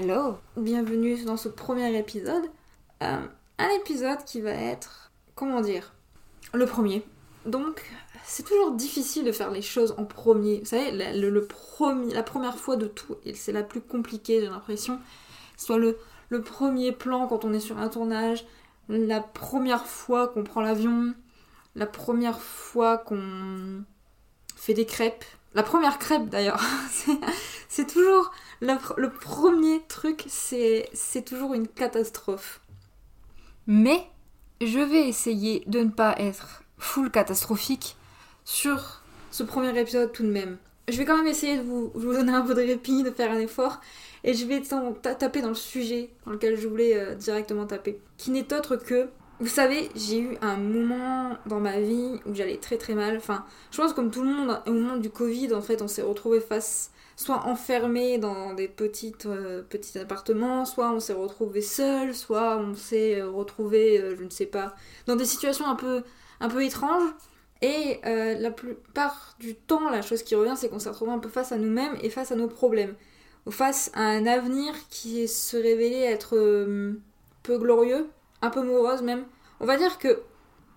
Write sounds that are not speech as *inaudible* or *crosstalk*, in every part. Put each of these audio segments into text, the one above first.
Hello, bienvenue dans ce premier épisode. Euh, un épisode qui va être, comment dire, le premier. Donc, c'est toujours difficile de faire les choses en premier. Vous savez, le, premier, la première fois de tout, c'est la plus compliquée, j'ai l'impression. Soit le premier plan quand on est sur un tournage, la première fois qu'on prend l'avion, la première fois qu'on fait des crêpes. La première crêpe d'ailleurs, *laughs* c'est toujours le, premier truc, c'est toujours une catastrophe. Mais je vais essayer de ne pas être full catastrophique sur ce premier épisode tout de même. Je vais quand même essayer de vous, donner un peu de répit, de faire un effort, et je vais taper dans le sujet dans lequel je voulais euh, directement taper, qui n'est autre que vous savez, j'ai eu un moment dans ma vie où j'allais très très mal. Enfin, je pense comme tout le monde, au moment du Covid, en fait, on s'est retrouvé face soit enfermé dans des petites, euh, petits appartements, soit on s'est retrouvé seul, soit on s'est euh, retrouvé, euh, je ne sais pas, dans des situations un peu, un peu étranges. Et la plupart du temps, la chose qui revient, c'est qu'on s'est retrouvé un peu face à nous-mêmes et face à nos problèmes. Ou face à un avenir qui se révélait être peu glorieux, un peu morose même. On va dire que,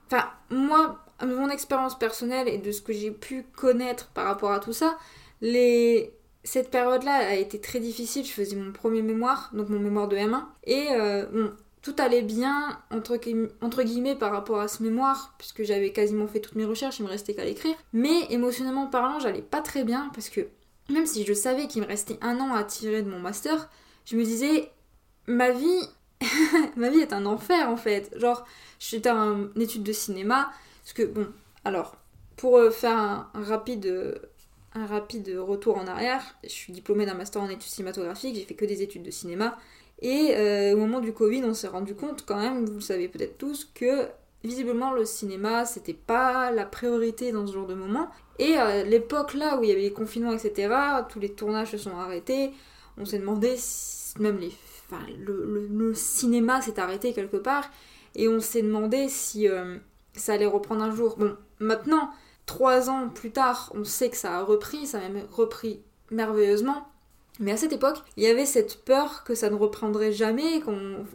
enfin, moi, mon expérience personnelle et de ce que j'ai pu connaître par rapport à tout ça, les... cette période-là a été très difficile. Je faisais mon premier mémoire, donc mon mémoire de M1, et euh, tout allait bien, entre, entre guillemets, par rapport à ce mémoire, puisque j'avais quasiment fait toutes mes recherches, il me restait qu'à l'écrire. Mais émotionnellement parlant, j'allais pas très bien, parce que même si je savais qu'il me restait un an à tirer de mon master, je me disais, ma vie, *laughs* ma vie est un enfer en fait. Genre, j'étais en étude de cinéma, parce que bon, alors, pour euh, faire un, rapide, euh, un rapide retour en arrière, je suis diplômée d'un master en études cinématographiques, j'ai fait que des études de cinéma, et euh, au moment du Covid, on s'est rendu compte quand même, vous le savez peut-être tous, que visiblement le cinéma c'était pas la priorité dans ce genre de moment. Et à l'époque là où il y avait les confinements, etc., tous les tournages se sont arrêtés, on s'est demandé si même les le, cinéma s'est arrêté quelque part et on s'est demandé si euh, ça allait reprendre un jour. Bon, maintenant, trois ans plus tard, on sait que ça a repris, ça a même repris merveilleusement. Mais à cette époque, il y avait cette peur que ça ne reprendrait jamais,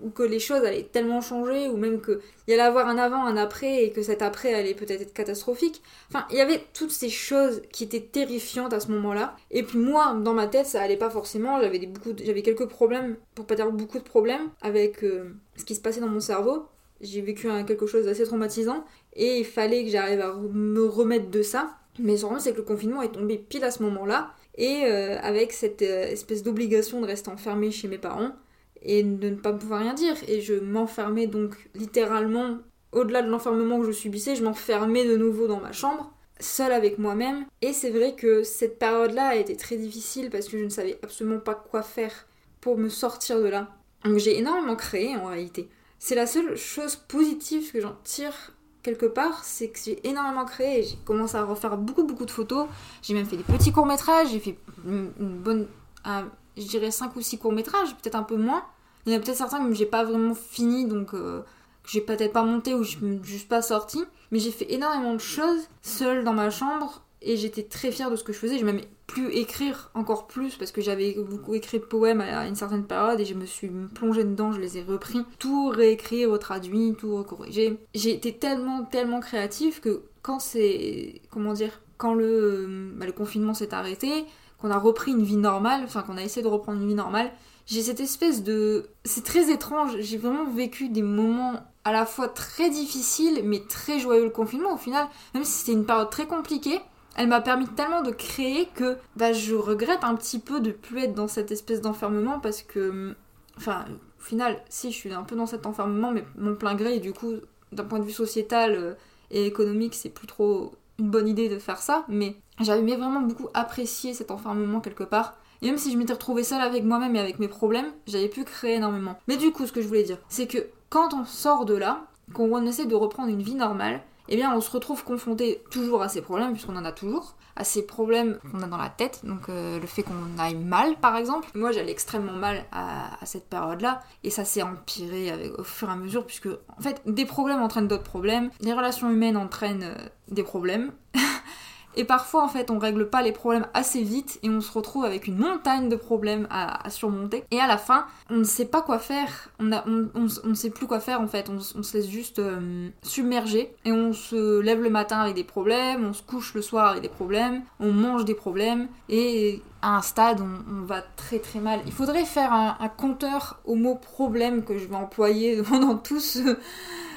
ou que les choses allaient tellement changer, ou même qu'il y allait avoir un avant, un après, et que cet après allait peut-être être catastrophique. Enfin, il y avait toutes ces choses qui étaient terrifiantes à ce moment-là. Et puis moi, dans ma tête, ça allait pas forcément. J'avais quelques problèmes, pour pas dire beaucoup de problèmes, avec euh, ce qui se passait dans mon cerveau. J'ai vécu quelque chose d'assez traumatisant, et il fallait que j'arrive à me remettre de ça. Mais le c'est que le confinement est tombé pile à ce moment-là, et euh, avec cette euh, espèce d'obligation de rester enfermée chez mes parents et de ne pas pouvoir rien dire. Et je m'enfermais donc littéralement, au-delà de l'enfermement que je subissais, je m'enfermais de nouveau dans ma chambre, seule avec moi-même. Et c'est vrai que cette période-là a été très difficile parce que je ne savais absolument pas quoi faire pour me sortir de là. Donc j'ai énormément créé en réalité. C'est la seule chose positive que j'en tire quelque part, c'est que j'ai énormément créé. J'ai commencé à refaire beaucoup, beaucoup de photos. J'ai même fait des petits courts-métrages. J'ai fait une, bonne. je dirais 5 ou 6 courts-métrages, peut-être un peu moins. Il y en a peut-être certains que j'ai pas vraiment fini, donc euh, que j'ai peut-être pas monté ou je juste pas sorti. Mais j'ai fait énormément de choses seule dans ma chambre et j'étais très fière de ce que je faisais. J'ai même plus écrire encore plus parce que j'avais beaucoup écrit de poèmes à une certaine période et je me suis plongée dedans, je les ai repris, tout réécrit, retraduit, tout recorrigé. J'ai été tellement, tellement créative que quand c'est. Comment dire Quand le, bah, le confinement s'est arrêté, qu'on a repris une vie normale, enfin qu'on a essayé de reprendre une vie normale, j'ai cette espèce de... C'est très étrange, j'ai vraiment vécu des moments à la fois très difficiles mais très joyeux le confinement au final, même si c'était une période très compliquée, elle m'a permis tellement de créer que bah, je regrette un petit peu de plus être dans cette espèce d'enfermement parce que, enfin, au final, si je suis un peu dans cet enfermement, mais mon plein gré, du coup, d'un point de vue sociétal euh, et économique, c'est plus trop une bonne idée de faire ça, mais j'avais vraiment beaucoup apprécié cet enfermement quelque part. Et même si je m'étais retrouvée seule avec moi-même et avec mes problèmes, j'avais pu créer énormément. Mais du coup, ce que je voulais dire, c'est que quand on sort de là, qu'on essaie de reprendre une vie normale, eh bien on se retrouve confronté toujours à ces problèmes, puisqu'on en a toujours, à ces problèmes qu'on a dans la tête, donc euh, le fait qu'on aille mal par exemple. Moi j'allais extrêmement mal à, cette période-là, et ça s'est empiré au fur et à mesure, puisque en fait des problèmes entraînent d'autres problèmes, les relations humaines entraînent euh, des problèmes. *laughs* Et parfois, en fait, on règle pas les problèmes assez vite et on se retrouve avec une montagne de problèmes à, surmonter. Et à la fin, on ne sait pas quoi faire. On, ne sait plus quoi faire, en fait. On, se laisse juste euh, submerger et on se lève le matin avec des problèmes, on se couche le soir avec des problèmes, on mange des problèmes et à un stade, on, va très très mal. Il faudrait faire un, compteur au mot problème que je vais employer *laughs* pendant tout,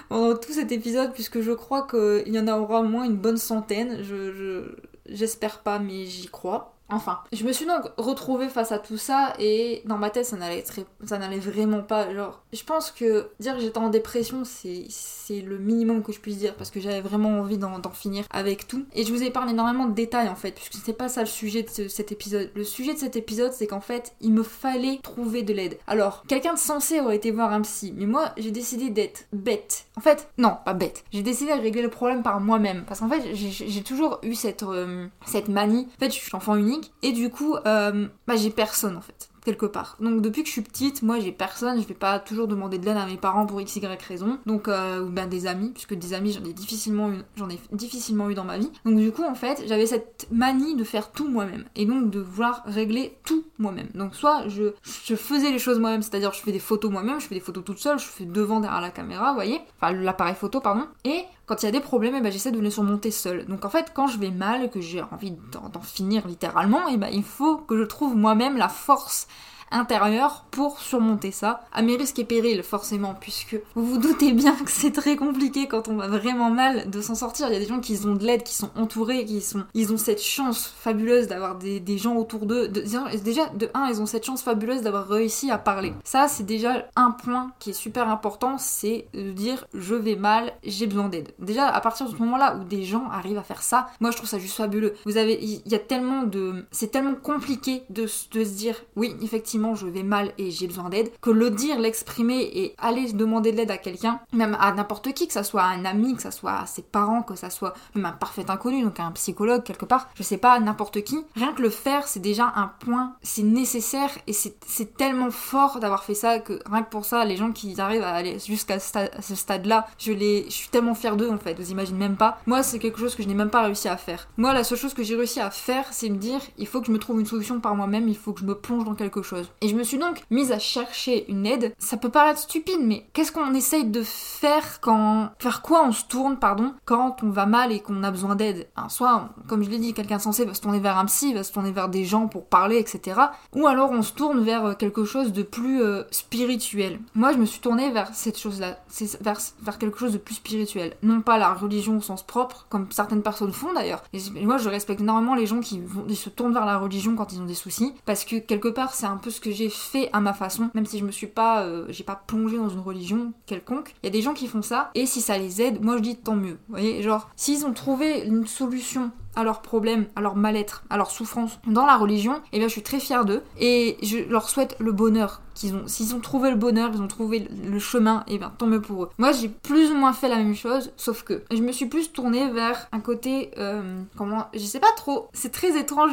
pendant tout cet épisode, puisque je crois qu'il y en aura au moins une bonne centaine. Je, j'espère pas, mais j'y crois. Enfin, je me suis donc retrouvée face à tout ça et dans ma tête ça n'allait très... ça n'allait vraiment pas. Genre, je pense que dire que j'étais en dépression c'est c'est le minimum que je puisse dire parce que j'avais vraiment envie d'en finir avec tout. Et je vous ai parlé énormément de détails en fait puisque c'est pas ça le sujet de cet épisode. Le sujet de cet épisode c'est qu'en fait il me fallait trouver de l'aide. Alors quelqu'un de sensé aurait été voir un psy, mais moi j'ai décidé d'être bête. En fait non pas bête. J'ai décidé de régler le problème par moi-même parce qu'en fait j'ai toujours eu cette euh, cette manie. En fait je suis enfant unique et du coup, euh, bah, j'ai personne en fait quelque part. Donc depuis que je suis petite, moi j'ai personne, je vais pas toujours demander de l'aide à mes parents pour x y raison. Donc euh, ou ben des amis, puisque des amis j'en ai difficilement eu, j'en ai difficilement eu dans ma vie. Donc du coup en fait j'avais cette manie de faire tout moi-même et donc de vouloir régler tout moi-même. Donc soit je, je faisais les choses moi-même, c'est-à-dire je fais des photos moi-même, je fais des photos toute seule, je fais devant derrière la caméra, vous voyez, enfin l'appareil photo pardon. Et quand il y a des problèmes, eh ben, j'essaie de les surmonter seule. Donc en fait, quand je vais mal que j'ai envie d'en finir littéralement, eh ben, il faut que je trouve moi-même la force intérieur pour surmonter ça, à mes risques et périls forcément, puisque vous vous doutez bien que c'est très compliqué quand on va vraiment mal de s'en sortir. Il y a des gens qui ont de l'aide, qui sont entourés, qui sont, ils ont cette chance fabuleuse d'avoir des, gens autour d'eux. déjà, de un, ils ont cette chance fabuleuse d'avoir réussi à parler. Ça, c'est déjà un point qui est super important, c'est de dire je vais mal, j'ai besoin d'aide. Déjà, à partir de ce moment-là où des gens arrivent à faire ça, moi je trouve ça juste fabuleux. Vous avez, il y a tellement de, c'est tellement compliqué de se dire oui, effectivement je vais mal et j'ai besoin d'aide, que le dire, l'exprimer et aller demander de l'aide à quelqu'un, même à n'importe qui, que ça soit un ami, que ça soit ses parents, que ça soit même un parfait inconnu, donc un psychologue quelque part, je sais pas, n'importe qui, rien que le faire, c'est déjà un point, c'est nécessaire et c'est tellement fort d'avoir fait ça que rien que pour ça, les gens qui arrivent à aller jusqu'à ce stade-là, je les, je suis tellement fière d'eux en fait, vous imaginez même pas. Moi, c'est quelque chose que je n'ai même pas réussi à faire. Moi, la seule chose que j'ai réussi à faire, c'est me dire, il faut que je me trouve une solution par moi-même, il faut que je me plonge dans quelque chose. Et je me suis donc mise à chercher une aide. Ça peut paraître stupide, mais qu'est-ce qu'on essaye de faire quand... Faire quoi on se tourne, pardon, quand on va mal et qu'on a besoin d'aide? Soit, comme je l'ai dit, quelqu'un censé va se tourner vers un psy, va se tourner vers des gens pour parler, etc. Ou alors on se tourne vers euh, quelque chose de plus euh, spirituel. Moi, je me suis tournée vers cette chose-là, vers, vers quelque chose de plus spirituel. Non pas la religion au sens propre, comme certaines personnes font d'ailleurs. Et moi, je respecte énormément les gens qui, se tournent vers la religion quand ils ont des soucis, parce que quelque part, c'est un peu que j'ai fait à ma façon, même si je me suis pas, euh, j'ai pas plongé dans une religion quelconque. Il y a des gens qui font ça, et si ça les aide, moi je dis tant mieux. Vous voyez, genre, s'ils ont trouvé une solution à leurs problèmes, à leur mal-être, à leur souffrance dans la religion, et eh bien je suis très fière d'eux et je leur souhaite le bonheur qu'ils ont. S'ils ont trouvé le bonheur, ils ont trouvé le chemin, et eh bien tant mieux pour eux. Moi j'ai plus ou moins fait la même chose, sauf que je me suis plus tournée vers un côté euh, comment je sais pas trop. C'est très étrange.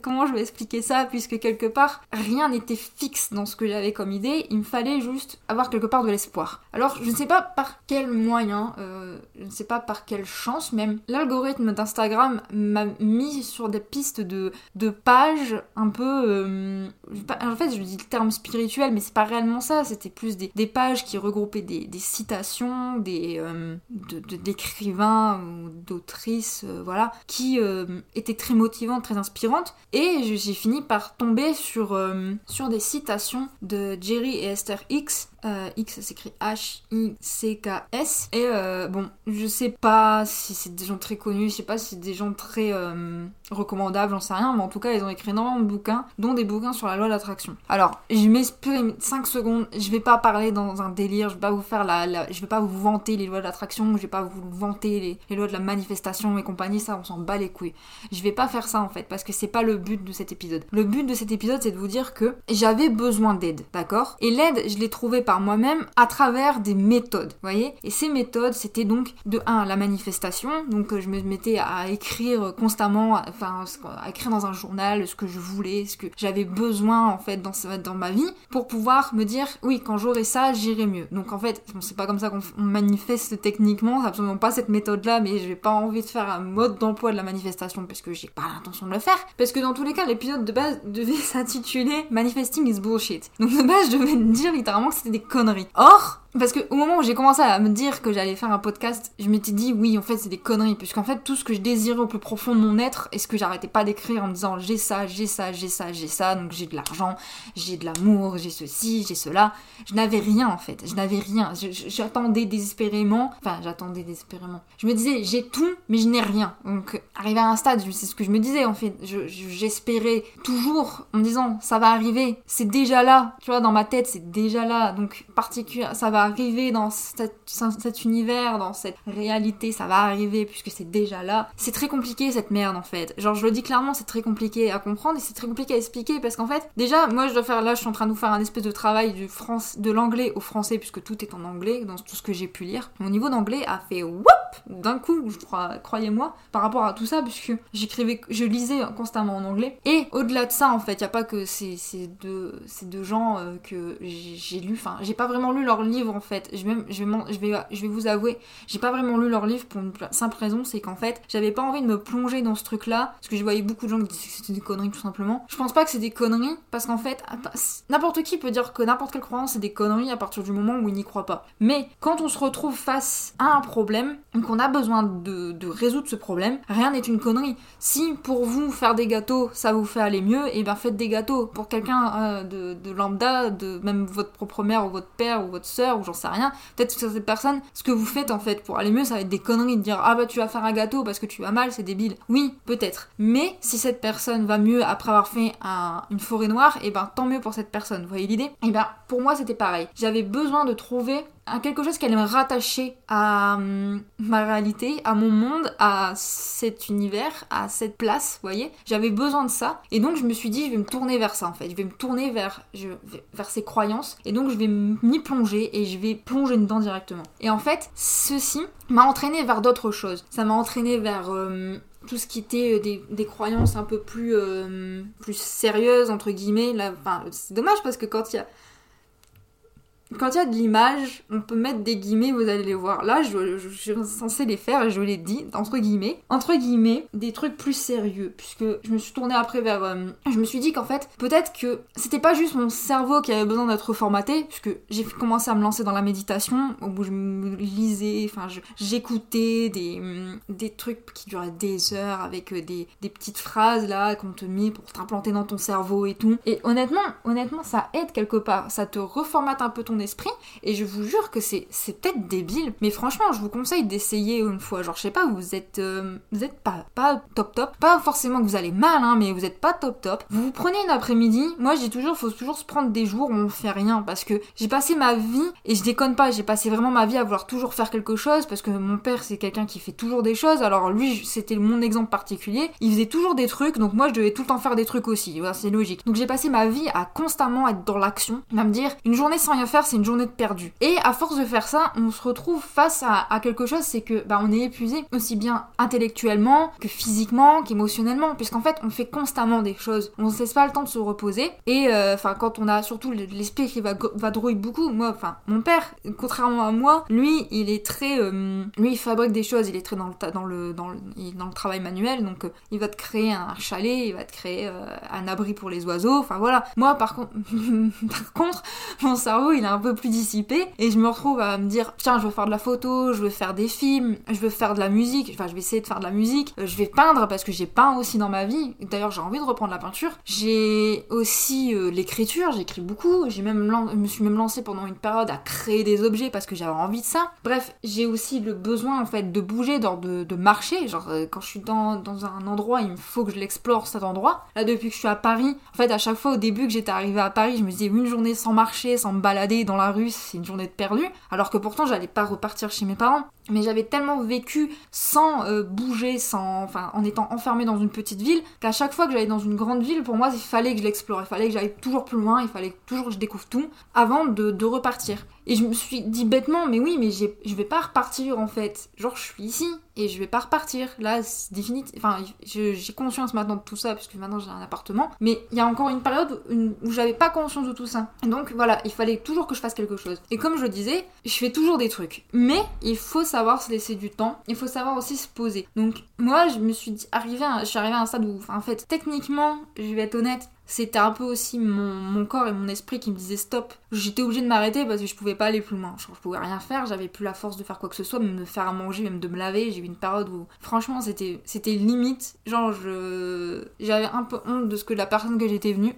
Comment je vais expliquer ça puisque quelque part rien n'était fixe dans ce que j'avais comme idée. Il me fallait juste avoir quelque part de l'espoir. Alors je ne sais pas par quel moyen, euh, je ne sais pas par quelle chance même, l'algorithme d'Instagram m'a mis sur des pistes de, de pages un peu... Euh, en fait, je dis le terme spirituel, mais c'est pas réellement ça. C'était plus des, des, pages qui regroupaient des, des citations des euh, d'écrivains ou d'autrices, euh, voilà, qui étaient très motivantes, très inspirantes. Et j'ai fini par tomber sur, sur des citations de Jerry et Esther X euh, X s'écrit H-I-C-K-S. Et euh, bon, je sais pas si c'est des gens très connus, je sais pas si c'est des gens très euh, recommandables, j'en sais rien, mais en tout cas, ils ont écrit énormément de bouquins, dont des bouquins sur la loi d'attraction. Alors, je m'exprime 5 secondes, je vais pas parler dans un délire, je vais pas vous faire la, je vais pas vous vanter les lois de l'attraction, je vais pas vous vanter les, les, lois de la manifestation et compagnie, ça on s'en bat les couilles. Je vais pas faire ça en fait, parce que c'est pas le but de cet épisode. Le but de cet épisode, c'est de vous dire que j'avais besoin d'aide, d'accord? Et l'aide, je l'ai trouvée par moi-même à travers des méthodes, voyez Et ces méthodes, c'était donc de 1 la manifestation, donc euh, je me mettais à écrire écrire constamment, enfin à écrire dans un journal ce que je voulais, ce que j'avais besoin en fait dans, dans ma vie pour pouvoir me dire oui quand j'aurai ça j'irai mieux. Donc en fait c'est pas comme ça qu'on manifeste techniquement, absolument pas cette méthode là, mais j'ai pas envie de faire un mode d'emploi de la manifestation parce que j'ai pas l'intention de le faire. Parce que dans tous les cas l'épisode de base devait *laughs* s'intituler Manifesting is bullshit. Donc de base je devais dire littéralement que c'était des conneries. Or parce que au moment où j'ai commencé à me dire que j'allais faire un podcast, je m'étais dit oui, en fait, c'est des conneries. Puisqu'en fait, tout ce que je désirais au plus profond de mon être, et ce que j'arrêtais pas d'écrire en me disant j'ai ça, j'ai ça, j'ai ça, j'ai ça, donc j'ai de l'argent, j'ai de l'amour, j'ai ceci, j'ai cela. Je n'avais rien en fait, je n'avais rien. J'attendais désespérément, enfin, j'attendais désespérément. Je me disais j'ai tout, mais je n'ai rien. Donc, arrivé à un stade, c'est ce que je me disais en fait. J'espérais toujours en me disant ça va arriver, c'est déjà là, tu vois, dans ma tête, c'est déjà là. Donc, particulier, ça va arriver dans cet univers, dans cette réalité, ça va arriver puisque c'est déjà là. C'est très compliqué cette merde en fait. Genre je le dis clairement, c'est très compliqué à comprendre et c'est très compliqué à expliquer parce qu'en fait, déjà moi je dois faire là, je suis en train de vous faire un espèce de travail du France, de l'anglais au français puisque tout est en anglais dans tout ce que j'ai pu lire. Mon niveau d'anglais a fait whoop d'un coup, je crois, croyez-moi, par rapport à tout ça puisque j'écrivais, je lisais constamment en anglais et au-delà de ça en fait, y a pas que ces, ces deux ces deux gens euh, que j'ai lu, enfin j'ai pas vraiment lu leur livre en fait. Je vais, je vous avouer, j'ai pas vraiment lu leur livre pour une simple raison, c'est qu'en fait, j'avais pas envie de me plonger dans ce truc-là, parce que je voyais beaucoup de gens qui disaient que c'était des conneries tout simplement. Je pense pas que c'est des conneries, parce qu'en fait, n'importe qui peut dire que n'importe quelle croyance c'est des conneries à partir du moment où il n'y croit pas. Mais quand on se retrouve face à un problème, qu'on a besoin de, résoudre ce problème, rien n'est une connerie. Si pour vous faire des gâteaux, ça vous fait aller mieux, et eh bien faites des gâteaux. Pour quelqu'un euh, de, de lambda, de même votre propre mère ou votre père ou votre soeur j'en sais rien, peut-être que cette personne, ce que vous faites en fait pour aller mieux, ça va être des conneries de dire ah bah tu vas faire un gâteau parce que tu vas mal, c'est débile. Oui, peut-être. Mais si cette personne va mieux après avoir fait une forêt noire, et eh ben tant mieux pour cette personne. Vous voyez l'idée? Et eh ben pour moi c'était pareil. J'avais besoin de trouver quelque chose qui allait me rattacher à hum, ma réalité, à mon monde, à cet univers, à cette place, voyez. J'avais besoin de ça et donc je me suis dit je vais me tourner vers ça en fait, je vais me tourner vers ces croyances et donc je vais m'y plonger et je vais plonger dedans directement. Et en fait, ceci m'a entraîné vers d'autres choses. Ça m'a entraîné vers hum, tout ce qui était euh, des, croyances un peu plus, hum, sérieuses, entre guillemets. Là, c'est dommage parce que quand il y a quand il y a de l'image, on peut mettre des guillemets, vous allez les voir. Là, je, suis censée les faire et je l'ai dit, entre guillemets. Entre guillemets, des trucs plus sérieux. Puisque je me suis tournée après vers. Euh, je me suis dit qu'en fait, peut-être que c'était pas juste mon cerveau qui avait besoin d'être formaté. Puisque j'ai commencé à me lancer dans la méditation, au bout je lisais, enfin, j'écoutais des, mm, des trucs qui duraient des heures avec euh, des, des petites phrases là qu'on te met pour t'implanter dans ton cerveau et tout. Et honnêtement, honnêtement, ça aide quelque part. Ça te reformate un peu ton esprit et je vous jure que c'est peut-être débile. Mais franchement je vous conseille d'essayer une fois. Genre je sais pas vous êtes euh, vous êtes pas pas top top. Pas forcément que vous allez mal hein, mais vous êtes pas top top. Vous vous prenez une après-midi. Moi dis toujours faut toujours se prendre des jours où on fait rien parce que j'ai passé ma vie et je déconne pas j'ai passé vraiment ma vie à vouloir toujours faire quelque chose parce que mon père c'est quelqu'un qui fait toujours des choses. Alors lui c'était mon exemple particulier. Il faisait toujours des trucs donc moi je devais tout le temps faire des trucs aussi. C'est logique. Donc j'ai passé ma vie à constamment être dans l'action à me dire une journée sans rien faire c'est une journée de perdu. Et à force de faire ça, on se retrouve face à, quelque chose, c'est que bah, on est épuisé aussi bien intellectuellement que physiquement, qu'émotionnellement, puisqu'en fait on fait constamment des choses. On ne cesse pas le temps de se reposer. Et euh, enfin quand on a surtout l'esprit qui va, va drouiller beaucoup, moi, enfin mon père, contrairement à moi, lui il est très, euh, lui il fabrique des choses, il est très dans le dans le dans le, dans le travail manuel, donc euh, il va te créer un chalet, il va te créer un abri pour les oiseaux, enfin voilà. Moi par contre, *laughs* par contre, mon cerveau il a un peu plus dissipé et je me retrouve à me dire tiens je veux faire de la photo, je veux faire des films, je veux faire de la musique, enfin je vais essayer de faire de la musique, euh, je vais peindre parce que j'ai peint aussi dans ma vie. D'ailleurs j'ai envie de reprendre la peinture. J'ai aussi euh, l'écriture, j'écris beaucoup, j'ai même je me suis même lancée pendant une période à créer des objets parce que j'avais envie de ça. Bref, j'ai aussi le besoin en fait de bouger, de, de marcher, genre euh, quand je suis dans, dans un endroit, il me faut que je l'explore cet endroit. Là depuis que je suis à Paris, en fait à chaque fois au début que j'étais arrivée à Paris, je me disais une journée sans marcher, sans me balader dans la rue, c'est une journée de perdu, alors que pourtant j'allais pas repartir chez mes parents. Mais j'avais tellement vécu sans euh, bouger, sans, enfin, en étant enfermée dans une petite ville, qu'à chaque fois que j'allais dans une grande ville, pour moi, il fallait que je l'explore, il fallait que j'aille toujours plus loin, il fallait toujours que je découvre tout avant de, repartir. Et je me suis dit bêtement, mais oui, mais je vais pas repartir en fait. Genre, je suis ici, et je vais pas repartir. Là, c'est définitif. Enfin, j'ai conscience maintenant de tout ça, puisque maintenant j'ai un appartement. Mais il y a encore une période où, j'avais pas conscience de tout ça. donc voilà, il fallait toujours que je fasse quelque chose. Et comme je le disais, je fais toujours des trucs. Mais il faut savoir se laisser du temps. Il faut savoir aussi se poser. Donc moi, je me suis arrivé je suis à un stade où, en fait, techniquement, je vais être honnête, c'était un peu aussi mon, corps et mon esprit qui me disaient stop. J'étais obligée de m'arrêter parce que je pouvais pas aller plus loin. Je, pouvais rien faire, j'avais plus la force de faire quoi que ce soit, même de faire à manger, même de me laver. J'ai eu une période où, franchement, c'était c'était limite. Genre, je j'avais un peu honte de ce que la personne que j'étais venue,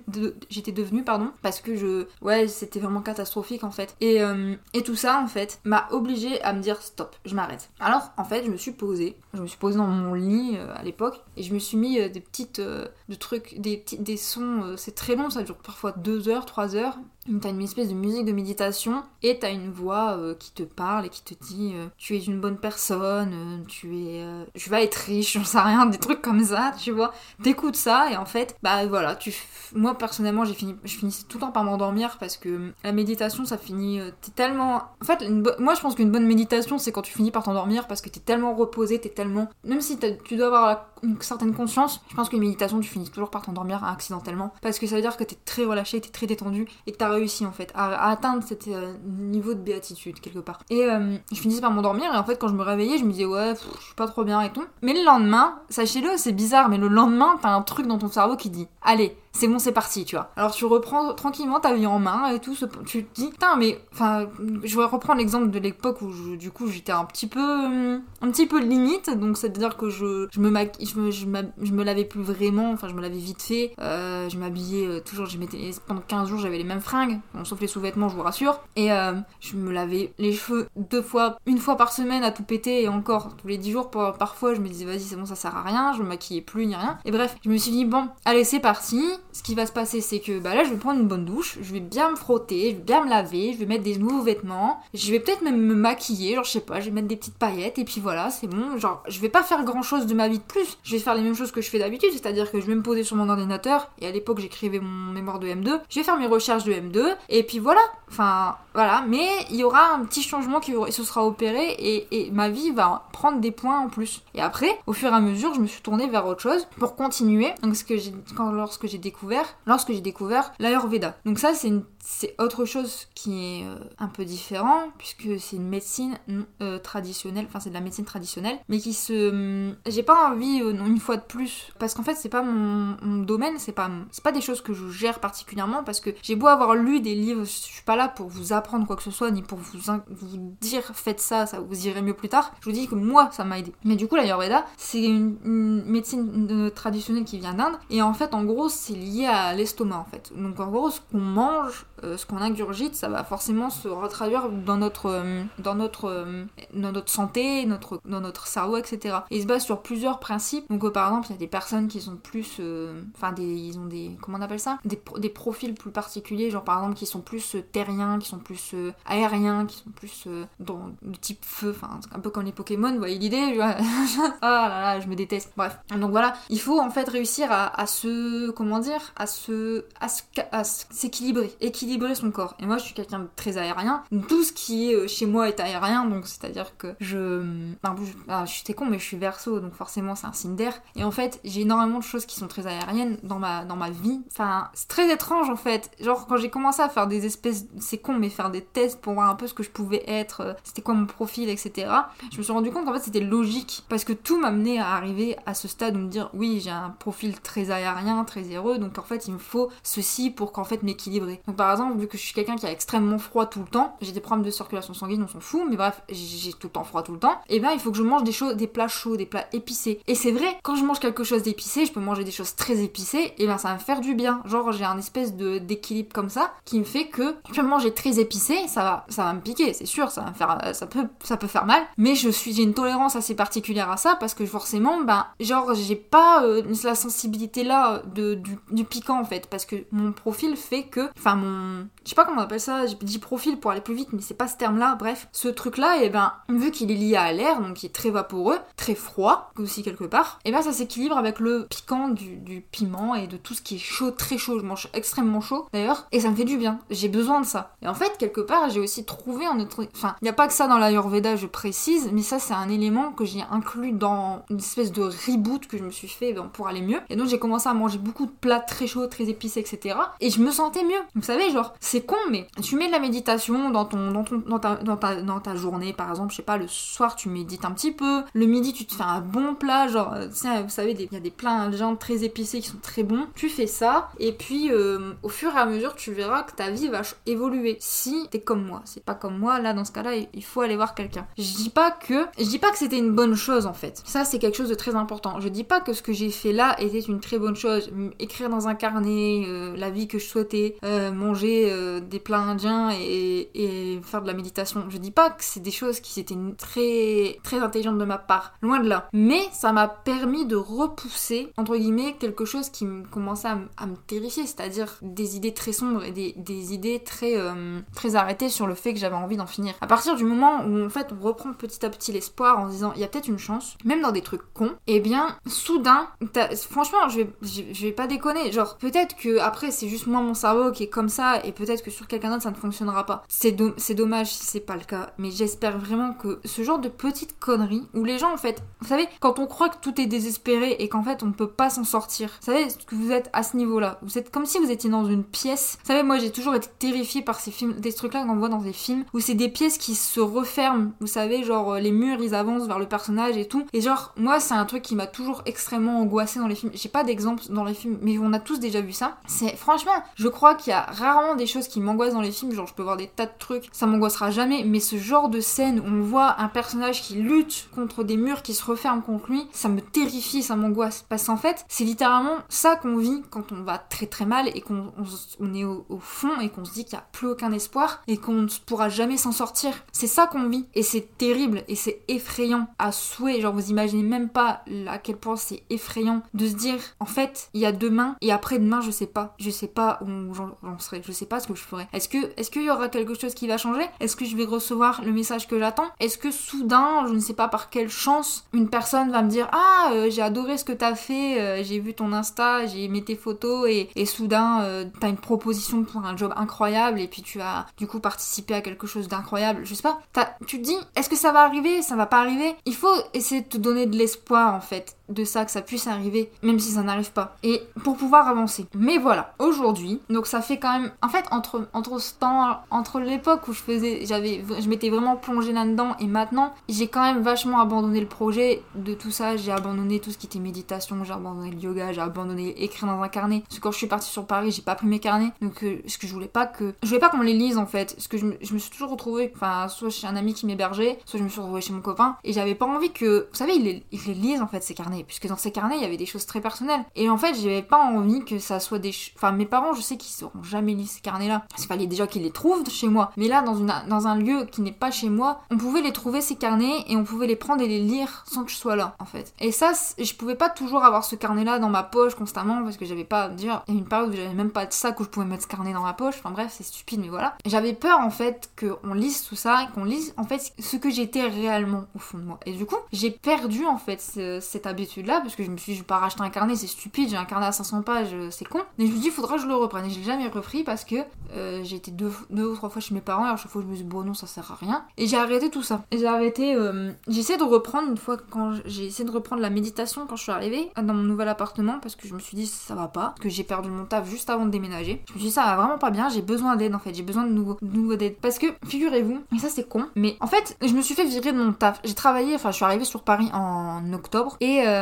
j'étais devenue, pardon, parce que je, ouais, c'était vraiment catastrophique en fait. Et euh, et tout ça en fait m'a obligée à me dire stop, je m'arrête. Alors en fait, je me suis posée, je me suis posée dans mon lit euh, à l'époque et je me suis mis euh, des petites de trucs, des petits des sons euh, c'est très long, ça dure parfois 2 heures, 3 heures. T'as une espèce de musique de méditation et t'as une voix euh, qui te parle et qui te dit euh, tu es une bonne personne, tu es, je vais être riche, j'en sais rien, des trucs comme ça, tu vois. T'écoutes ça et en fait, bah voilà, tu, moi personnellement j'ai fini, je finissais tout le temps par m'endormir parce que la méditation ça finit, t'es tellement, en fait, moi je pense qu'une bonne méditation c'est quand tu finis par t'endormir parce que t'es tellement reposé, t'es tellement, même si tu dois avoir une certaine conscience, je pense qu'une méditation tu finis toujours par t'endormir accidentellement parce que ça veut dire que t'es très relâché, t'es très détendu et que t'as réussi en fait à, atteindre cet euh, niveau de béatitude quelque part. Et euh, je finissais par m'endormir et en fait quand je me réveillais je me disais ouais je suis pas trop bien et tout. Mais le lendemain, sachez-le c'est bizarre mais le lendemain t'as un truc dans ton cerveau qui dit allez c'est bon, c'est parti, tu vois. Alors tu reprends tranquillement ta vie en main et tout, tu te dis, putain, mais, enfin, je vais reprendre l'exemple de l'époque où, du coup, j'étais un petit peu, un petit peu limite, donc c'est-à-dire que je, je me je me, je, me lavais plus vraiment, enfin, je me lavais vite fait, euh, je m'habillais euh, toujours, je mettais, pendant 15 jours, j'avais les mêmes fringues, sauf les sous-vêtements, je vous rassure, et euh, je me lavais les cheveux deux fois, une fois par semaine à tout péter, et encore, tous les 10 jours, parfois, je me disais, vas-y, c'est bon, ça sert à rien, je me maquillais plus, ni rien, et bref, je me suis dit, bon, allez, c'est parti, ce qui va se passer, c'est que bah là, je vais prendre une bonne douche, je vais bien me frotter, je vais bien me laver, je vais mettre des nouveaux vêtements, je vais peut-être même me maquiller, genre je sais pas, je vais mettre des petites paillettes et puis voilà, c'est bon. Genre, je vais pas faire grand chose de ma vie de plus, je vais faire les mêmes choses que je fais d'habitude, c'est-à-dire que je vais me poser sur mon ordinateur et à l'époque j'écrivais mon mémoire de M2, je vais faire mes recherches de M2 et puis voilà, enfin voilà, mais il y aura un petit changement qui se sera opéré et, ma vie va prendre des points en plus. Et après, au fur et à mesure, je me suis tournée vers autre chose pour continuer. Donc ce que j'ai quand lorsque j'ai découvert lorsque j'ai découvert l'Ayurveda. Donc ça, c'est une c'est autre chose qui est euh, un peu différent puisque c'est une médecine euh, traditionnelle, enfin c'est de la médecine traditionnelle, mais qui se, hum, j'ai pas envie euh, une fois de plus parce qu'en fait c'est pas mon, domaine, c'est pas pas des choses que je gère particulièrement parce que j'ai beau avoir lu des livres, je suis pas là pour vous apprendre quoi que ce soit ni pour vous vous dire faites ça, ça vous irez mieux plus tard. Je vous dis que moi ça m'a aidé. Mais du coup l'Ayurveda c'est une, une, médecine traditionnelle qui vient d'Inde et en fait en gros c'est lié à l'estomac en fait. Donc en gros ce qu'on mange euh, ce qu'on ingurgite, ça va forcément se retraduire dans notre, euh, dans notre, euh, notre santé, notre, dans notre cerveau, etc. Et il se base sur plusieurs principes. Donc par exemple, il y a des personnes qui sont plus, enfin ils ont des, comment on appelle ça, des, des, profils plus particuliers, genre par exemple qui sont plus terriens, qui sont plus aériens, qui sont plus dans le type feu, enfin un peu comme les Pokémon, vous voyez l'idée *laughs* Ah là là, je me déteste. Bref. Donc voilà, il faut en fait réussir à, à se, comment dire, à se, à s'équilibrer, équilibrer son corps. Et moi, je suis quelqu'un de très aérien. tout ce qui est euh, chez moi est aérien, donc c'est-à-dire que je. Enfin, je, ah, je suis con, mais je suis verso, donc forcément, c'est un signe d'air. Et en fait, j'ai énormément de choses qui sont très aériennes dans ma, dans ma vie. Enfin, c'est très étrange en fait. Genre, quand j'ai commencé à faire des espèces. C'est con, mais faire des tests pour voir un peu ce que je pouvais être, euh, c'était quoi mon profil, etc. Je me suis rendu compte qu'en fait, c'était logique. Parce que tout m'a mené à arriver à ce stade où me dire, oui, j'ai un profil très aérien, très heureux, donc en fait, il me faut ceci pour qu'en fait m'équilibrer. Donc par exemple, vu que je suis quelqu'un qui a extrêmement froid tout le temps, j'ai des problèmes de circulation sanguine, on s'en fout, mais bref, j'ai tout le temps froid tout le temps, et eh ben il faut que je mange des choses, des plats chauds, des plats épicés. Et c'est vrai, quand je mange quelque chose d'épicé, je peux manger des choses très épicées, et ben ça va me faire du bien. Genre j'ai un espèce de d'équilibre comme ça qui me fait que je peux manger très épicé, ça va, ça va me piquer, c'est sûr, ça va me faire, ça peut, ça peut faire mal, mais je suis, j'ai une tolérance assez particulière à ça parce que forcément, ben genre j'ai pas euh, la sensibilité là de, du piquant en fait, parce que mon profil fait que, enfin mon Je sais pas comment on appelle ça, j'ai dit profil pour aller plus vite, mais c'est pas ce terme-là. Bref, ce truc-là, et eh ben, vu qu'il est lié à l'air, donc il est très vaporeux, très froid aussi quelque part, et eh ben ça s'équilibre avec le piquant du, piment et de tout ce qui est chaud, très chaud. Je mange extrêmement chaud d'ailleurs, et ça me fait du bien. J'ai besoin de ça. Et en fait, quelque part, j'ai aussi trouvé un autre. Enfin, il n'y a pas que ça dans l'Ayurveda, je précise, mais ça, c'est un élément que j'ai inclus dans une espèce de reboot que je me suis fait ben, pour aller mieux. Et donc, j'ai commencé à manger beaucoup de plats très chauds, très épicés, etc. Et je me sentais mieux. Vous savez, genre, c'est con, mais tu mets de la méditation dans ton, dans ton, dans ta, dans ta, dans ta journée, par exemple, je sais pas, le soir, tu médites un petit peu. Le midi, tu te fais un bon plat, genre, euh, vous savez, il y a des plats gens très épicés qui sont très bons. Tu fais ça, et puis euh, au fur et à mesure, tu verras que ta vie va évoluer. Si t'es comme moi, c'est pas comme moi, là, dans ce cas-là, il faut aller voir quelqu'un. Je dis pas que, je dis pas que c'était une bonne chose, en fait. Ça, c'est quelque chose de très important. Je dis pas que ce que j'ai fait là était une très bonne chose. Écrire dans un carnet euh, la vie que je souhaitais, manger des plats indiens et, faire de la méditation. Je dis pas que c'est des choses qui étaient très, très intelligentes de ma part. Loin de là. Mais ça m'a permis de repousser, entre guillemets, quelque chose qui commençait à, me terrifier, c'est-à-dire des idées très sombres et des, idées très, euh, très arrêtées sur le fait que j'avais envie d'en finir. À partir du moment où en fait on reprend petit à petit l'espoir en disant il y a peut-être une chance, même dans des trucs cons, et eh bien soudain, franchement je vais, je vais pas déconner, genre peut-être que après c'est juste moi mon cerveau qui est comme ça et peut-être que sur quelqu'un d'autre ça ne fonctionnera pas. C'est c'est dommage si c'est pas le cas, mais j'espère vraiment que ce genre de petites conneries où les gens en fait, vous savez, quand on croit que tout est désespéré et qu'en fait on ne peut pas s'en sortir, vous savez que vous êtes à ce niveau-là, vous êtes comme si vous étiez dans une pièce. Vous savez, moi j'ai toujours été terrifiée par ces films, des trucs-là qu'on voit dans des films où c'est des pièces qui se referment. Vous savez, genre les murs ils avancent vers le personnage et tout. Et genre, moi c'est un truc qui m'a toujours extrêmement angoissée dans les films. J'ai pas d'exemple dans les films, mais on a tous déjà vu ça. C'est franchement, je crois qu'il y a rarement des choses qui m'angoissent dans les films. Genre, je peux voir des tas de trucs, ça m'angoissera jamais. Mais ce genre de scène où on voit un personnage qui lutte contre des murs qui se referment contre lui, ça me terrifie, ça m'angoisse. Parce qu'en fait, c'est littéralement ça qu'on vit quand on va très très mal et qu'on on, est au, fond et qu'on se dit qu'il n'y a plus aucun espoir et qu'on ne pourra jamais s'en sortir. C'est ça qu'on vit et c'est terrible et c'est effrayant à souhait. Genre vous imaginez même pas à quel point c'est effrayant de se dire en fait il y a demain et après demain je sais pas. Je sais pas où j'en serai. Je sais pas ce que je ferai. Est-ce que est-ce qu'il y aura quelque chose qui va changer? Est-ce que je vais recevoir le message que j'attends? Est-ce que soudain, je ne sais pas par quelle chance, une personne va me dire ah euh, j'ai adoré ce que t'as fait, euh, j'ai vu ton Insta, j'ai aimé tes photos et, soudain euh, t'as une proposition pour un job incroyable et puis tu as du coup participé à quelque chose d'incroyable. Je sais pas. Tu te dis est-ce que ça va arriver? Ça va pas arriver? Il faut essayer de te donner de l'espoir en fait de ça, que ça puisse arriver, même si ça n'arrive pas. Et pour pouvoir avancer. Mais voilà, aujourd'hui, donc ça fait quand même. En fait, entre, ce temps, entre l'époque où je faisais. J'avais. Je m'étais vraiment plongée là-dedans et maintenant, j'ai quand même vachement abandonné le projet de tout ça. J'ai abandonné tout ce qui était méditation, j'ai abandonné le yoga, j'ai abandonné écrire dans un carnet. Parce que quand je suis partie sur Paris, j'ai pas pris mes carnets. Donc, euh, ce que je voulais pas que. Je voulais pas qu'on les lise en fait. Parce que je, me suis toujours retrouvée. Enfin, soit chez un ami qui m'hébergeait, soit je me suis retrouvée chez mon copain. Et j'avais pas envie que. Vous savez, ils les, ils les lisent en fait, ces carnets puisque dans ces carnets, il y avait des choses très personnelles. Et en fait, j'avais pas envie que ça soit des... Enfin, mes parents, je sais qu'ils sauront jamais lu ces carnets-là. Il fallait déjà qu'ils les trouvent chez moi. Mais là, dans, une, dans un lieu qui n'est pas chez moi, on pouvait les trouver, ces carnets, et on pouvait les prendre et les lire sans que je sois là, en fait. Et ça, je pouvais pas toujours avoir ce carnet-là dans ma poche constamment, parce que j'avais pas... Dire, il y a une période où j'avais même pas de sac où je pouvais mettre ce carnet dans ma poche. Enfin bref, c'est stupide, mais voilà. J'avais peur, en fait, qu'on lise tout ça, qu'on lise, en fait, ce que j'étais réellement au fond de moi. Et du coup, j'ai perdu, en fait, cette habitude là parce que je me suis dit, je vais pas racheter un carnet, c'est stupide, j'ai un carnet à 500 pages, euh, c'est con. Mais je me suis dit, faudra que je le reprenne. Et je l'ai jamais repris parce que euh, j'ai été deux, deux, ou trois fois chez mes parents et à chaque fois je me suis dit, bon, non, ça sert à rien. Et j'ai arrêté tout ça. J'ai arrêté, euh, j'ai essayé de reprendre une fois quand j'ai essayé de reprendre la méditation quand je suis arrivée dans mon nouvel appartement parce que je me suis dit, ça va pas, que j'ai perdu mon taf juste avant de déménager. Je me suis dit, ça va vraiment pas bien, j'ai besoin d'aide en fait, j'ai besoin de nouveau, de nouveau d'aide. Parce que, figurez-vous, et ça c'est con, mais en fait, je me suis fait virer de mon taf. J'ai travaillé, enfin, je suis arrivée sur Paris en octobre et euh,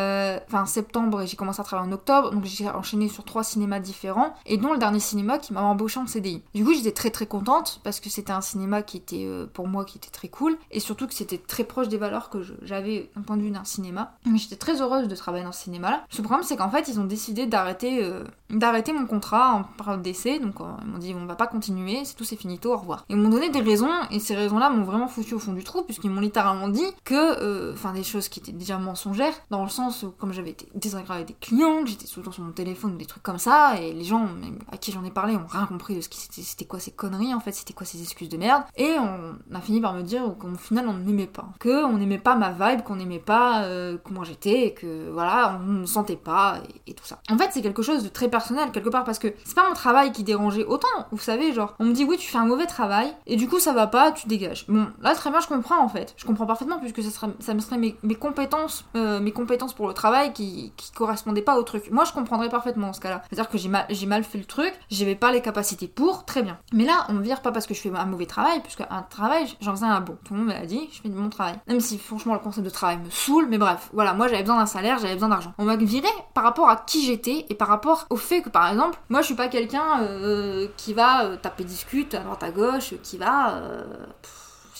enfin septembre et j'ai commencé à travailler en octobre, donc j'ai enchaîné sur trois cinémas différents, et dont le dernier cinéma qui m'a embauché en CDI. Du coup j'étais très très contente parce que c'était un cinéma qui était euh, pour moi qui était très cool, et surtout que c'était très proche des valeurs que j'avais d'un point de vue d'un cinéma. J'étais très heureuse de travailler dans ce cinéma-là. Le problème c'est qu'en fait ils ont décidé d'arrêter euh, d'arrêter mon contrat en période d'essai. Donc euh, ils m'ont dit on va pas continuer, c'est tout, c'est finito, au revoir. Ils m'ont donné des raisons et ces raisons-là m'ont vraiment foutu au fond du trou puisqu'ils m'ont littéralement dit que, euh, enfin des choses qui étaient déjà mensongères dans le sens où comme j'avais été désagréable avec des clients, que j'étais tout sur mon téléphone ou des trucs comme ça et les gens à qui j'en ai parlé ont rien compris de ce qui c'était, quoi ces conneries en fait, c'était quoi ces excuses de merde et on a fini par me dire qu'au final on ne m'aimait pas, que on n'aimait pas ma vibe, qu'on n'aimait pas euh, comment j'étais et que voilà on me sentait pas et, tout ça. En fait c'est quelque chose de très personnel quelque part parce que c'est pas mon travail qui dérangeait autant, vous savez genre on me dit oui tu fais un mauvais travail et du coup ça va pas, tu dégages. Bon là très bien je comprends en fait, je comprends parfaitement puisque ça, me serait mes, compétences, euh, mes compétences pour le travail qui, qui correspondaient pas au truc. Moi je comprendrais parfaitement en ce cas-là, c'est-à-dire que j'ai mal, fait le truc, j'avais pas les capacités pour, très bien. Mais là on me vire pas parce que je fais un mauvais travail, puisque un travail j'en faisais un bon. Tout le monde m'a dit, je fais mon travail. Même si franchement le concept de travail me saoule, mais bref, voilà, moi j'avais besoin d'un salaire, j'avais besoin d'argent. On m'a viré par rapport à qui j'étais et par rapport au fait que par exemple, moi je suis pas quelqu'un euh, qui va euh, taper discute à droite à gauche, qui va... Euh,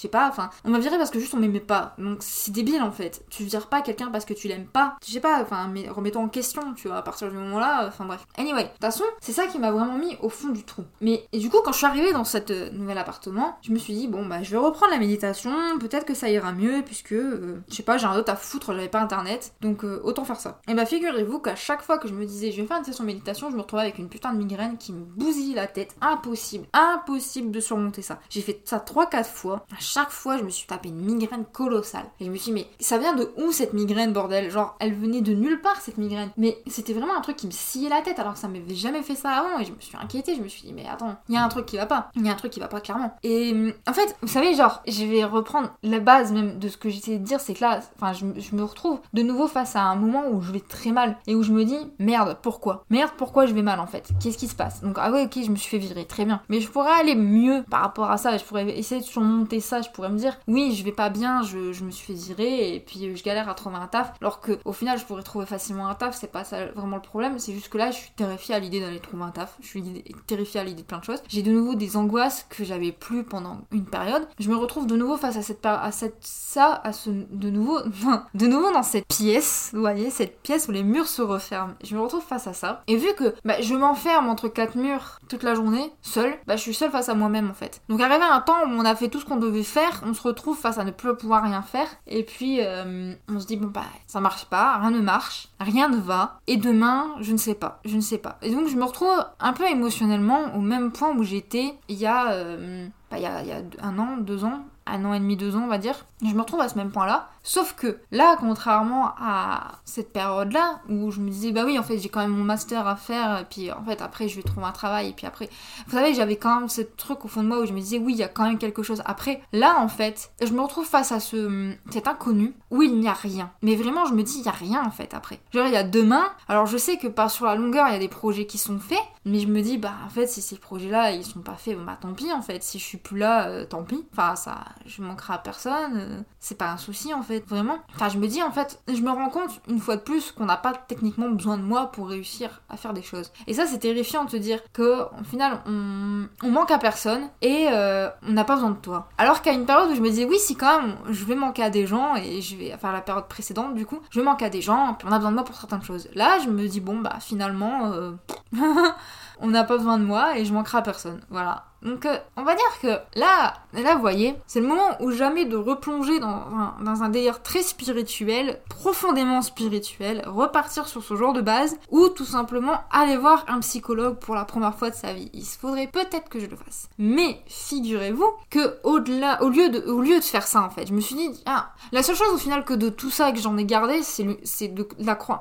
sais pas, enfin, on m'a viré parce que juste on m'aimait pas. Donc c'est débile en fait. Tu vires pas quelqu'un parce que tu l'aimes pas. Je sais pas, enfin, mais remettons en question, tu vois, à partir du moment-là, enfin bref. Anyway, de toute façon, c'est ça qui m'a vraiment mis au fond du trou. Mais, et du coup, quand je suis arrivée dans cet euh, nouvel appartement, je me suis dit, bon, bah, je vais reprendre la méditation, peut-être que ça ira mieux, puisque, euh, je sais pas, j'ai un autre à foutre, j'avais pas internet, donc euh, autant faire ça. Et bah, figurez-vous qu'à chaque fois que je me disais, je vais faire une session méditation, je me retrouvais avec une putain de migraine qui me bousille la tête. Impossible, impossible de surmonter ça. J'ai fait ça 3-4 fois chaque fois, je me suis tapé une migraine colossale. Et je me suis dit, mais ça vient de où cette migraine, bordel? Genre, elle venait de nulle part, cette migraine. Mais c'était vraiment un truc qui me sciait la tête, alors que ça m'avait jamais fait ça avant. Et je me suis inquiétée, je me suis dit, mais attends, il y a un truc qui va pas. Il y a un truc qui va pas, clairement. Et hum, en fait, vous savez, genre, je vais reprendre la base même de ce que j'essayais de dire, c'est que là, enfin, je, je me retrouve de nouveau face à un moment où je vais très mal et où je me dis, merde, pourquoi? Merde, pourquoi je vais mal en fait? Qu'est-ce qui se passe? Donc, ah ouais, ok, je me suis fait virer, très bien. Mais je pourrais aller mieux par rapport à ça, je pourrais essayer de surmonter ça, je pourrais me dire, oui, je vais pas bien, je, me suis fait virer et puis je galère à trouver un taf. Alors que au final, je pourrais trouver facilement un taf, c'est pas ça vraiment le problème, c'est juste que là, je suis terrifiée à l'idée d'aller trouver un taf. Je suis terrifiée à l'idée de plein de choses. J'ai de nouveau des angoisses que j'avais plus pendant une période. Je me retrouve de nouveau face à cette, à cette ça, à ce, de nouveau, *laughs* de nouveau dans cette pièce, vous voyez, cette pièce où les murs se referment. Je me retrouve face à ça. Et vu que bah, je m'enferme entre quatre murs toute la journée, seule, bah, je suis seule face à moi-même en fait. Donc arrivé à un temps où on a fait tout ce qu'on devait faire, on se retrouve face à ne plus pouvoir rien faire. Et puis euh, on se dit bon bah ça marche pas, rien ne marche, rien ne va. Et demain, je ne sais pas, je ne sais pas. Et donc je me retrouve un peu émotionnellement au même point où j'étais il y a, euh, bah, il y a, il y a un an, deux ans, un an et demi, deux ans, on va dire. Je me retrouve à ce même point-là. Sauf que là, contrairement à cette période-là, où je me disais, bah oui, en fait, j'ai quand même mon master à faire, puis en fait, après, je vais trouver un travail, et puis après. Vous savez, j'avais quand même ce truc au fond de moi où je me disais, oui, il y a quand même quelque chose. Après, là, en fait, je me retrouve face à ce, cet inconnu où il n'y a rien. Mais vraiment, je me dis, il n'y a rien, en fait, après. Genre, il y a demain. Alors, je sais que par sur la longueur, il y a des projets qui sont faits, mais je me dis, bah, en fait, si ces projets-là, ils sont pas faits, bah, tant pis, en fait. Si je suis plus là, euh, tant pis. Enfin, ça, je manquerai à personne. Euh, c'est pas un souci, en fait vraiment. Enfin, je me dis, en fait, je me rends compte, une fois de plus, qu'on n'a pas techniquement besoin de moi pour réussir à faire des choses. Et ça, c'est terrifiant de te dire que, au final, on, manque à personne et euh, on n'a pas besoin de toi. Alors qu'à une période où je me disais, oui, si quand même, je vais manquer à des gens, et je vais faire la période précédente, du coup, je vais manquer à des gens, on a besoin de moi pour certaines choses. Là, je me dis, bon, bah, finalement, euh, *laughs* on n'a pas besoin de moi et je manquerai à personne. Voilà. Donc euh, on va dire que là, là vous voyez, c'est le moment où jamais de replonger dans un, délire très spirituel, profondément spirituel, repartir sur ce genre de base, ou tout simplement aller voir un psychologue pour la première fois de sa vie. Il faudrait peut-être que je le fasse. Mais figurez-vous que au-delà, au lieu de, au lieu de faire ça en fait, je me suis dit, ah, la seule chose au final que de tout ça que j'en ai gardé, c'est,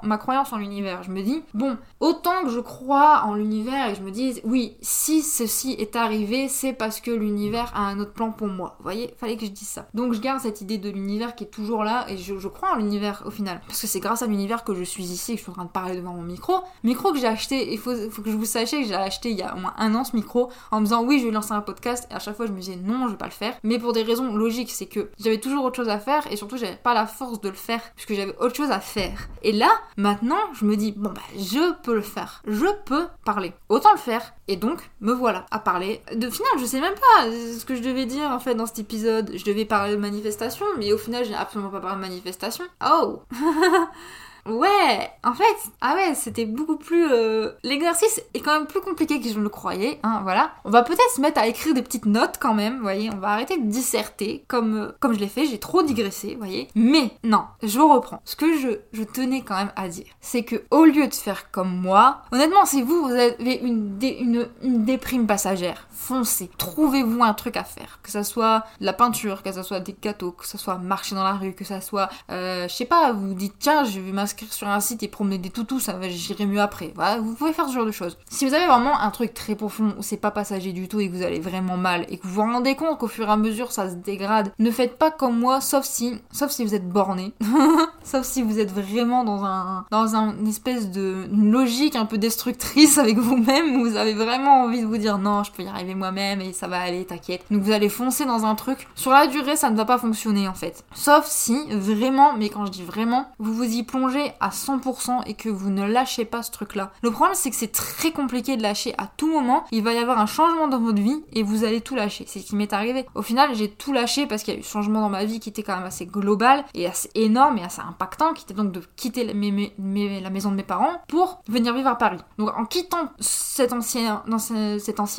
ma croyance en l'univers. Je me dis, bon, autant que je crois en l'univers je me dis, oui, si ceci est arrivé c'est parce que l'univers a un autre plan pour moi. Vous voyez, fallait que je dise ça. Donc je garde cette idée de l'univers qui est toujours là et je, crois en l'univers au final. Parce que c'est grâce à l'univers que je suis ici et que je suis en train de parler devant mon micro. Micro que j'ai acheté, il faut, faut, que je vous sachiez que j'ai acheté il y a au moins un an ce micro en me disant oui, je vais lancer un podcast et à chaque fois je me disais non, je vais pas le faire. Mais pour des raisons logiques, c'est que j'avais toujours autre chose à faire et surtout j'avais pas la force de le faire puisque j'avais autre chose à faire. Et là, maintenant, je me dis bon bah je peux le faire. Je peux parler. Le faire. Et donc, me voilà à parler de final, je sais même pas ce que je devais dire en fait dans cet épisode. Je devais parler de manifestation, mais au final, j'ai absolument pas parlé de manifestation. Oh *laughs* Ouais, en fait, ah ouais, c'était beaucoup plus. euh, L'exercice est quand même plus compliqué que je ne le croyais. Hein, voilà. On va peut-être se mettre à écrire des petites notes quand même. Vous voyez, on va arrêter de disserter comme euh, comme je l'ai fait. J'ai trop digressé, vous voyez. Mais non, je reprends. Ce que je je tenais quand même à dire, c'est que au lieu de faire comme moi, honnêtement, si vous vous avez une une, déprime passagère, foncez. Trouvez-vous un truc à faire, que ça soit de la peinture, que ça soit des gâteaux, que ça soit marcher dans la rue, que ça soit, euh, je sais pas, vous vous dites tiens, je vais m'inscrire sur un site et promener des toutous, ça va, j'irai mieux après. Voilà, vous pouvez faire ce genre de choses. Si vous avez vraiment un truc très profond où c'est pas passager du tout et que vous allez vraiment mal et que vous vous rendez compte qu'au fur et à mesure ça se dégrade, ne faites pas comme moi, sauf si, sauf si vous êtes borné, *laughs* sauf si vous êtes vraiment dans un, dans un une espèce de une logique un peu destructrice avec vous-même où vous avez vraiment envie de vous dire non, je peux y arriver moi-même et ça va aller, t'inquiète. Donc vous allez foncer dans un truc. Sur la durée, ça ne va pas fonctionner en fait. Sauf si vraiment, mais quand je dis vraiment, vous vous y plongez à 100% et que vous ne lâchez pas ce truc-là. Le problème, c'est que c'est très compliqué de lâcher à tout moment. Il va y avoir un changement dans votre vie et vous allez tout lâcher. C'est ce qui m'est arrivé. Au final, j'ai tout lâché parce qu'il y a eu changement dans ma vie qui était quand même assez global et assez énorme et assez impactant, qui était donc de quitter la, maison de mes parents pour venir vivre à Paris. Donc en quittant cet ancien,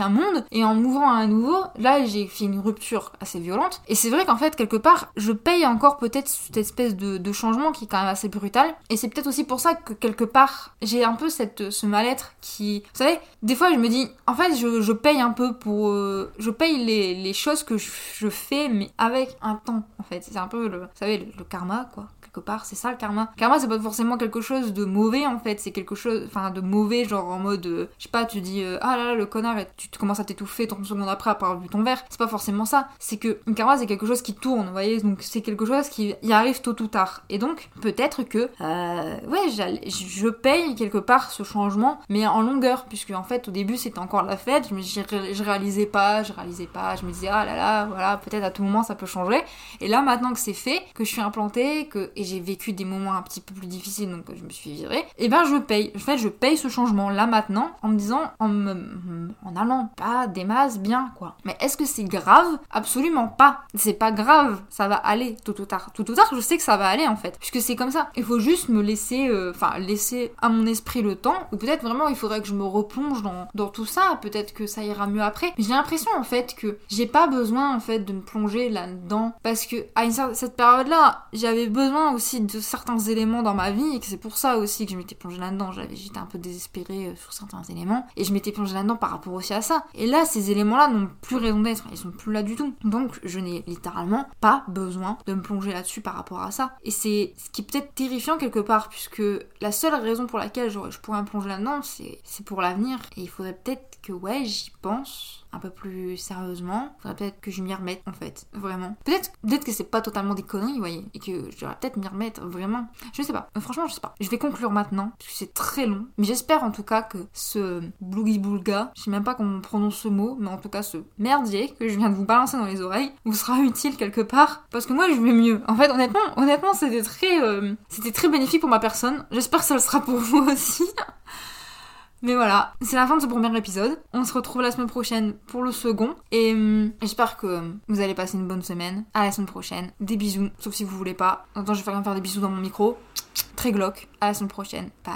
monde et en m'ouvrant à un nouveau, là j'ai fait une rupture assez violente. Et c'est vrai qu'en fait, quelque part, je paye encore peut-être cette espèce de, changement qui est quand même assez brutal. Et c'est peut-être aussi pour ça que quelque part, j'ai un peu cette, ce mal-être qui... Vous savez, des fois je me dis, en fait, je, paye un peu pour... euh, je paye les, choses que je, fais, mais avec un temps, en fait. C'est un peu, le, vous savez, le karma, quoi quelque part, c'est ça le karma. Karma, c'est pas forcément quelque chose de mauvais en fait, c'est quelque chose, enfin de mauvais, genre en mode, euh, je sais pas, tu dis, euh, ah là là, le connard, et tu commences à t'étouffer 30 secondes après après avoir bu ton verre. C'est pas forcément ça. C'est que une karma, c'est quelque chose qui tourne, vous voyez, donc c'est quelque chose qui y arrive tôt ou tard. Et donc, peut-être que, euh, ouais, je paye quelque part ce changement, mais en longueur, puisque en fait, au début, c'était encore la fête, je, me, je réalisais pas, je réalisais pas, je me disais, ah là là, voilà, peut-être à tout moment ça peut changer. Et là, maintenant que c'est fait, que je suis implantée, que et j'ai vécu des moments un petit peu plus difficiles, donc je me suis virée, et ben je paye. En fait, je paye ce changement là maintenant en me disant, en me, en allant pas des masses bien quoi. Mais est-ce que c'est grave? Absolument pas. C'est pas grave. Ça va aller tôt ou tard. Tôt ou tard, je sais que ça va aller en fait, puisque c'est comme ça. Il faut juste me laisser, euh, enfin laisser à mon esprit le temps, ou peut-être vraiment il faudrait que je me replonge dans, dans tout ça. Peut-être que ça ira mieux après. J'ai l'impression en fait que j'ai pas besoin en fait de me plonger là-dedans parce que à une cette période-là, j'avais besoin aussi de certains éléments dans ma vie et que c'est pour ça aussi que je m'étais plongée là-dedans. J'avais j'étais un peu désespérée euh, sur certains éléments et je m'étais plongée là-dedans par rapport aussi à ça. Et là, ces éléments-là n'ont plus raison d'être, ils sont plus là du tout. Donc, je n'ai littéralement pas besoin de me plonger là-dessus par rapport à ça. Et c'est ce qui est peut-être terrifiant quelque part puisque la seule raison pour laquelle je, pourrais me plonger là-dedans, c'est pour l'avenir et il faudrait peut-être que ouais, j'y pense un peu plus sérieusement. Faudrait peut-être que je m'y remette en fait, vraiment. Peut-être peut-être que c'est pas totalement des conneries, vous voyez, et que je devrais peut-être m'y remettre vraiment. Je sais pas. Euh, Franchement, je sais pas. Je vais conclure maintenant parce que c'est très long, mais j'espère en tout cas que ce blougi boulga, je sais même pas comment on prononce ce mot, mais en tout cas ce merdier que je viens de vous balancer dans les oreilles vous sera utile quelque part parce que moi je vais mieux. En fait, honnêtement, honnêtement, c'était très euh, c'était très bénéfique pour ma personne. J'espère que ça le sera pour vous *laughs* aussi. Mais voilà, c'est la fin de ce premier épisode. On se retrouve la semaine prochaine pour le second. Et hum, j'espère que hum, vous allez passer une bonne semaine. À la semaine prochaine. Des bisous, sauf si vous voulez pas. Attends, je vais faire faire des bisous dans mon micro. Très glauque. À la semaine prochaine. Bye.